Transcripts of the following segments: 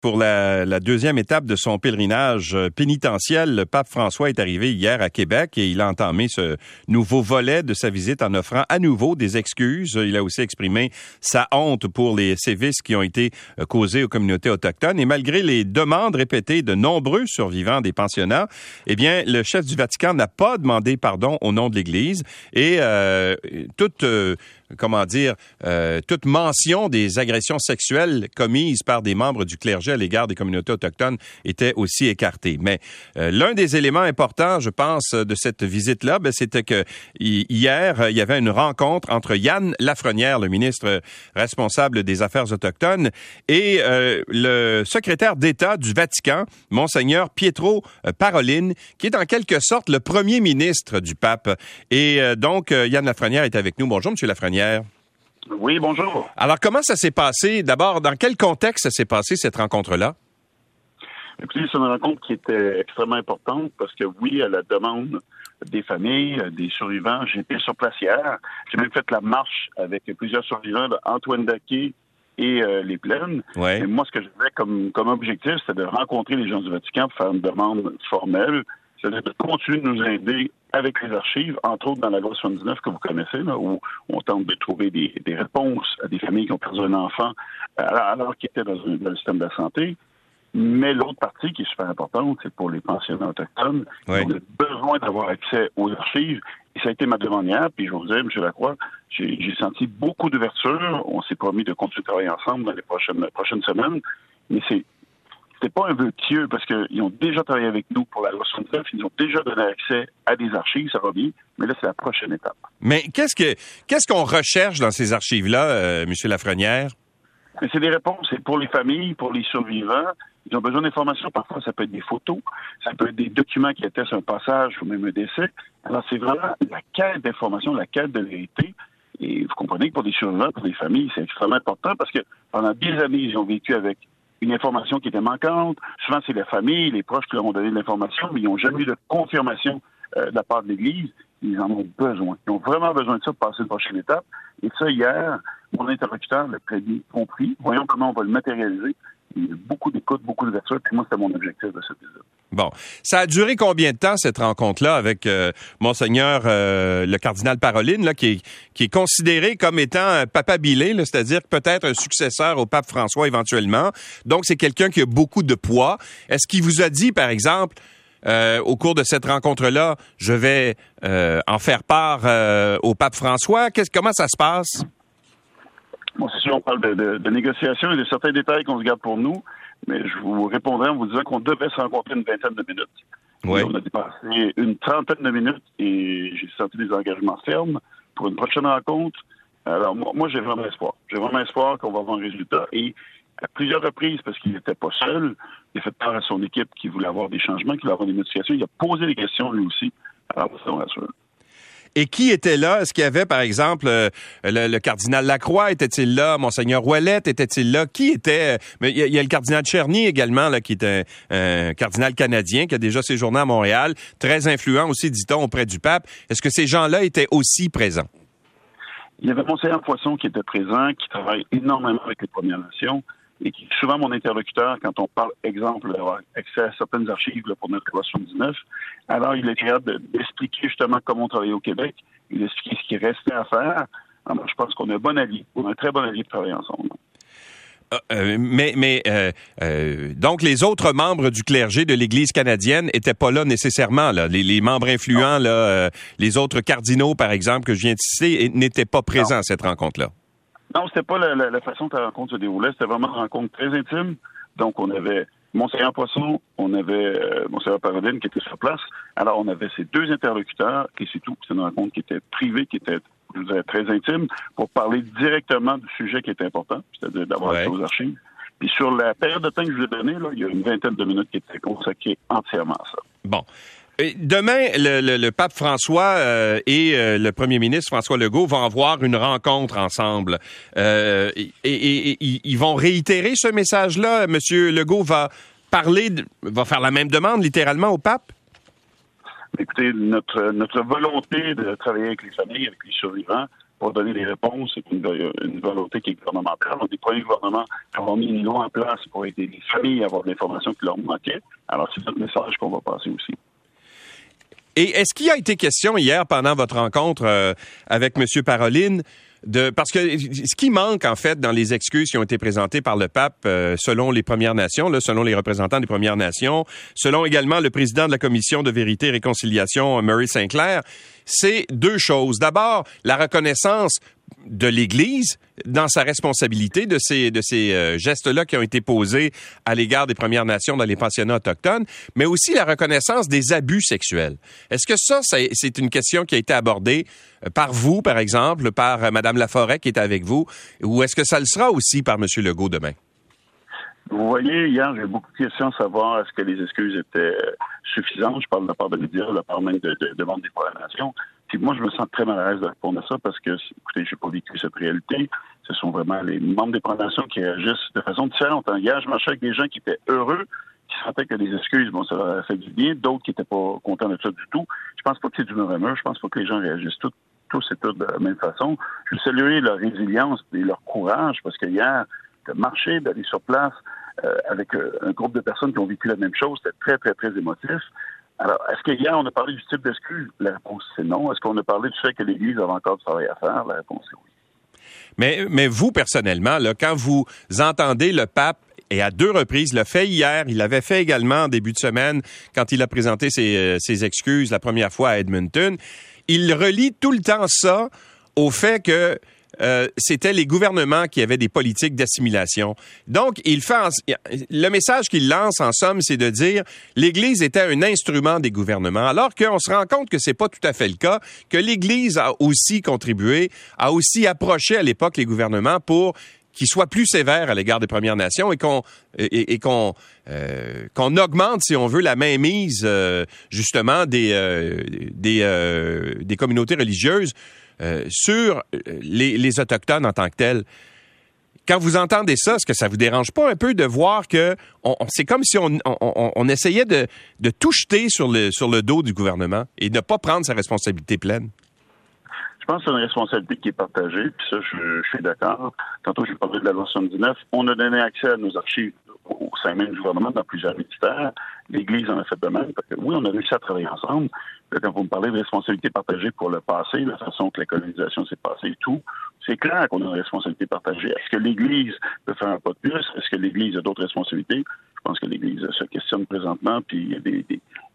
Pour la, deuxième étape de son pèlerinage euh, pénitentiel, le pape François est arrivé hier à Québec et il a entamé ce nouveau volet de sa visite en offrant à nouveau des excuses. Il a aussi exprimé sa honte pour les sévices qui ont été euh, causés aux communautés autochtones. Et malgré les demandes répétées de nombreux survivants des pensionnats, eh bien, le chef du Vatican n'a pas demandé pardon au nom de l'Église et euh, toute comment dire, euh, toute mention des agressions sexuelles commises par des membres du clergé à l'égard des communautés autochtones était aussi écartée. Mais euh, l'un des éléments importants, je pense, de cette visite-là, ben, c'était que hier, il y avait une rencontre entre Yann Lafrenière, le ministre responsable des Affaires autochtones, et euh, le secrétaire d'État du Vatican, Monseigneur Pietro Paroline, qui est en quelque sorte le premier ministre du pape. Et donc, Yann Lafrenière est avec nous. Bonjour, Monsieur Lafrenière. Oui, bonjour. Alors, comment ça s'est passé? D'abord, dans quel contexte ça s'est passé, cette rencontre-là? Écoutez, c'est une rencontre qui était extrêmement importante parce que, oui, à la demande des familles, des survivants, j'étais sur place hier. J'ai même fait la marche avec plusieurs survivants, Antoine Daquet et euh, les Plaines. Et moi, ce que j'avais comme, comme objectif, c'était de rencontrer les gens du Vatican pour faire une demande formelle c'est-à-dire de continuer de nous aider avec les archives, entre autres dans la loi 79 que vous connaissez, là, où on tente de trouver des, réponses à des familles qui ont perdu un enfant alors, qu'ils étaient dans, le système de la santé. Mais l'autre partie qui est super importante, c'est pour les pensionnats autochtones. qui ont besoin d'avoir accès aux archives. Et ça a été ma demande hier, puis je vous dire, M. Lacroix, j'ai senti beaucoup d'ouverture. On s'est promis de continuer de travailler ensemble dans les prochaines, prochaines semaines. Mais c'est c'était pas un vœu pieux parce qu'ils ont déjà travaillé avec nous pour la loi 69, ils ont déjà donné accès à des archives, ça va bien, mais là, c'est la prochaine étape. Mais qu'est-ce que qu'est-ce qu'on recherche dans ces archives-là, euh, M. Lafrenière? C'est des réponses. C'est pour les familles, pour les survivants. Ils ont besoin d'informations. Parfois, ça peut être des photos, ça peut être des documents qui attestent un passage ou même un décès. Alors, c'est vraiment la quête d'information, la quête de vérité. Et vous comprenez que pour des survivants, pour des familles, c'est extrêmement important parce que pendant des années, ils ont vécu avec une information qui était manquante. Souvent, c'est la famille, les proches qui leur ont donné l'information, mais ils n'ont jamais eu de confirmation euh, de la part de l'Église. Ils en ont besoin. Ils ont vraiment besoin de ça pour passer une prochaine étape. Et ça, hier, mon interlocuteur l'a très bien compris. Voyons comment on va le matérialiser. Il y a beaucoup d'écoute, beaucoup d'ouverture, puis moi, c'était mon objectif de cette visite. Bon. Ça a duré combien de temps, cette rencontre-là, avec euh, Monseigneur euh, le cardinal Paroline, là, qui, est, considéré comme étant un papa bilé, c'est-à-dire peut-être un successeur au pape François éventuellement. Donc, c'est quelqu'un qui a beaucoup de poids. Est-ce qu'il vous a dit, par exemple, euh, au cours de cette rencontre-là, je vais en faire part au pape François? Qu'est-ce, comment ça se passe? Bon, c'est on parle de négociations et de certains détails qu'on se garde pour nous. Mais je vous répondrai en vous disant qu'on devait se rencontrer une vingtaine de minutes. On a dépassé une trentaine de minutes et j'ai senti des engagements fermes pour une prochaine rencontre. Alors, moi, j'ai vraiment espoir. J'ai vraiment espoir qu'on va avoir un résultat. Et à plusieurs reprises, parce qu'il n'était pas seul, il a fait part à son équipe qui voulait avoir des changements, qui voulait avoir des modifications. Il a posé des questions lui aussi. Alors, ça, on rassure. Et qui était là? Est-ce qu'il y avait, par exemple, euh, le, cardinal Lacroix? Était-il là? Monseigneur Ouellette? Était-il là? Qui était? Mais il y, a le cardinal Cherny également, là, qui est un, cardinal canadien qui a déjà séjourné à Montréal, très influent aussi, dit-on, auprès du pape. Est-ce que ces gens-là étaient aussi présents? Il y avait Monseigneur Poisson qui était présent, qui travaille énormément avec les Premières Nations et qui est souvent mon interlocuteur quand on parle, exemple, d'avoir accès à certaines archives pour notre loi 79. Alors, il est capable d'expliquer justement comment on travaille au Québec, il expliquer ce qui restait à faire. Alors, je pense qu'on a un bon allié, on a un très bon allié de travailler ensemble. Euh, euh, mais mais euh, donc les autres membres du clergé de l'Église canadienne étaient pas là nécessairement là. Les, membres influents là, les autres cardinaux par exemple que je viens de citer n'étaient pas présents à cette rencontre là. Non, c'était pas la, façon que la rencontre se déroulait. C'était vraiment une rencontre très intime. Donc, on avait Monseigneur Poisson, on avait euh, Monseigneur Paradine qui était sur place. Alors, on avait ces deux interlocuteurs et c'est tout. C'est une rencontre qui était privée, qui était, je dirais, très intime pour parler directement du sujet qui était important, c'est-à-dire d'avoir accès aux archives. Puis sur la période de temps que je vous ai donnée, il y a une vingtaine de minutes qui étaient consacrées entièrement à ça. Bon. Demain, le, pape François euh, et euh, le premier ministre François Legault vont avoir une rencontre ensemble. Euh, et, ils vont réitérer ce message-là. Monsieur Legault va parler, va faire la même demande littéralement au pape? Écoutez, notre, volonté de travailler avec les familles, avec les survivants, pour donner des réponses. C'est une, volonté qui est gouvernementale. On est les premiers gouvernements à avoir mis une loi en place pour aider les familles à avoir l'information qui leur manquait. Alors, c'est notre message qu'on va passer aussi. Et est-ce qu'il a été question hier pendant votre rencontre euh, avec M. Paroline de parce que ce qui manque en fait dans les excuses qui ont été présentées par le pape euh, selon les Premières Nations, selon les représentants des Premières Nations, selon également le président de la commission de vérité et réconciliation Murray Sinclair, c'est deux choses. D'abord, la reconnaissance de l'Église dans sa responsabilité de ces, de ces euh, gestes-là qui ont été posés à l'égard des Premières Nations dans les pensionnats autochtones, mais aussi la reconnaissance des abus sexuels. Est-ce que ça, c'est une question qui a été abordée euh, par vous, par exemple, par euh, Mme Laforêt qui est avec vous, ou est-ce que ça le sera aussi par M. Legault demain? Vous voyez, hier, j'ai beaucoup de questions à savoir est-ce que les excuses étaient suffisantes. Je parle de la part de médias, de la part même de, de, de des Premières Nations. Puis moi, je me sens très mal à l'aise de répondre à ça parce que, écoutez, j'ai pas vécu cette réalité. Ce sont vraiment les membres des Nations qui réagissent de façon différente. Hier, je marchais avec des gens qui étaient heureux, qui sentaient que les excuses, bon, ça leur a fait du bien, d'autres qui étaient pas contents de ça du tout. Je pense pas que c'est du mur Je pense pas que les gens réagissent tous, tous et toutes de la même façon. Je veux saluer leur résilience et leur courage parce que hier, de marcher, d'aller sur place euh, avec euh, un groupe de personnes qui ont vécu la même chose, c'était très, très, très émotif. Alors, est-ce qu'hier, on a parlé du type d'excuse? La réponse, c'est non. Est-ce qu'on a parlé du fait que l'Église avait encore du travail à faire? La réponse, c'est oui. Mais, mais vous, personnellement, quand vous entendez le pape et à deux reprises, le fait hier, il l'avait fait également en début de semaine quand il a présenté euh, ses excuses la première fois à Edmonton, il relie tout le temps ça au fait que euh, c'était les gouvernements qui avaient des politiques d'assimilation. Donc, il fait le message qu'il lance en somme, c'est de dire l'Église était un instrument des gouvernements, alors qu'on se rend compte que c'est pas tout à fait le cas, que l'Église a aussi contribué, a aussi approché à l'époque les gouvernements pour qu'ils soient plus sévères à l'égard des Premières Nations et qu'on et, qu'on euh, qu'on augmente, si on veut, la mainmise euh, justement des des, des communautés religieuses euh, sur euh, les, Autochtones en tant que tels. Quand vous entendez ça, est-ce que ça vous dérange pas un peu de voir que c'est comme si on, essayait de, tout jeter sur le, dos du gouvernement et de ne pas prendre sa responsabilité pleine? Je pense que c'est une responsabilité qui est partagée, puis ça, je, suis d'accord. Tantôt, j'ai parlé de la loi 79. On a donné accès à nos archives au sein même du gouvernement dans plusieurs ministères. L'Église en a fait de même. Parce que oui, on a réussi à travailler ensemble. Quand vous me parlez de responsabilité partagée pour le passé, la façon que la colonisation s'est passée et tout, c'est clair qu'on a une responsabilité partagée. Est-ce que l'Église peut faire un pas de plus? Est-ce que l'Église a d'autres responsabilités? Je pense que l'Église se questionne présentement, puis il y a des,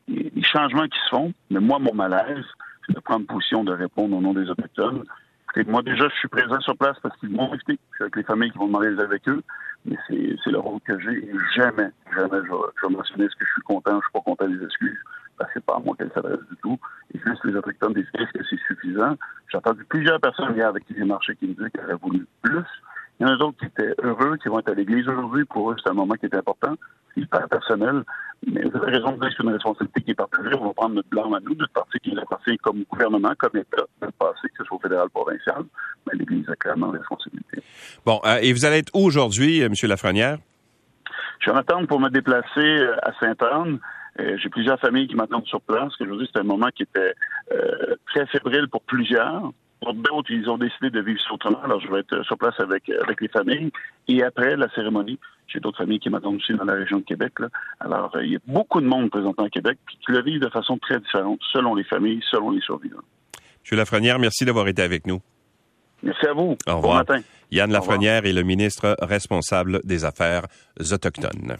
des changements qui se font. Mais moi, mon malaise, c'est de prendre position de répondre au nom des Autochtones moi, déjà, je suis présent sur place parce qu'ils m'ont invité. Je suis avec les familles qui vont demander avec eux. Mais c'est le rôle que j'ai. jamais, jamais, je, vais mentionner ce que je suis content, je suis pas content des excuses. Que c'est pas à moi qu'elle s'adresse du tout. Et juste les Autochtones décident que c'est suffisant? J'ai entendu plusieurs personnes hier avec qui j'ai marché qui me disaient qu'elles auraient voulu plus. Il y en a d'autres qui étaient heureux, qui vont être à l'église aujourd'hui. Pour eux, c'est un moment qui était important. C'est hyper personnel. Mais vous avez raison de dire que c'est une responsabilité qui est partagée. On va prendre notre blanc à nous, notre partie qui est appartient comme gouvernement, comme État, de le passé, que ce soit au fédéral, provincial. Mais l'Église a clairement la responsabilité. Bon, euh, et vous allez être où aujourd'hui, euh, M. Lafrenière? Je suis en attente pour me déplacer euh, à Sainte-Anne. J'ai plusieurs familles qui m'attendent sur place. Aujourd'hui, c'était un moment qui était très fébrile pour plusieurs. Pour d'autres, ils ont décidé de vivre autrement. Alors, je vais être sur place avec, avec les familles. Et après la cérémonie, j'ai d'autres familles qui m'attendent aussi dans la région de Québec. Là. Alors, il y a beaucoup de monde présentant à Québec qui le vivent de façon très différente selon les familles, selon les survivants. M. Lafrenière, merci d'avoir été avec nous. Merci à vous. Au revoir. Bon matin. Yann Lafrenière est le ministre responsable des Affaires autochtones.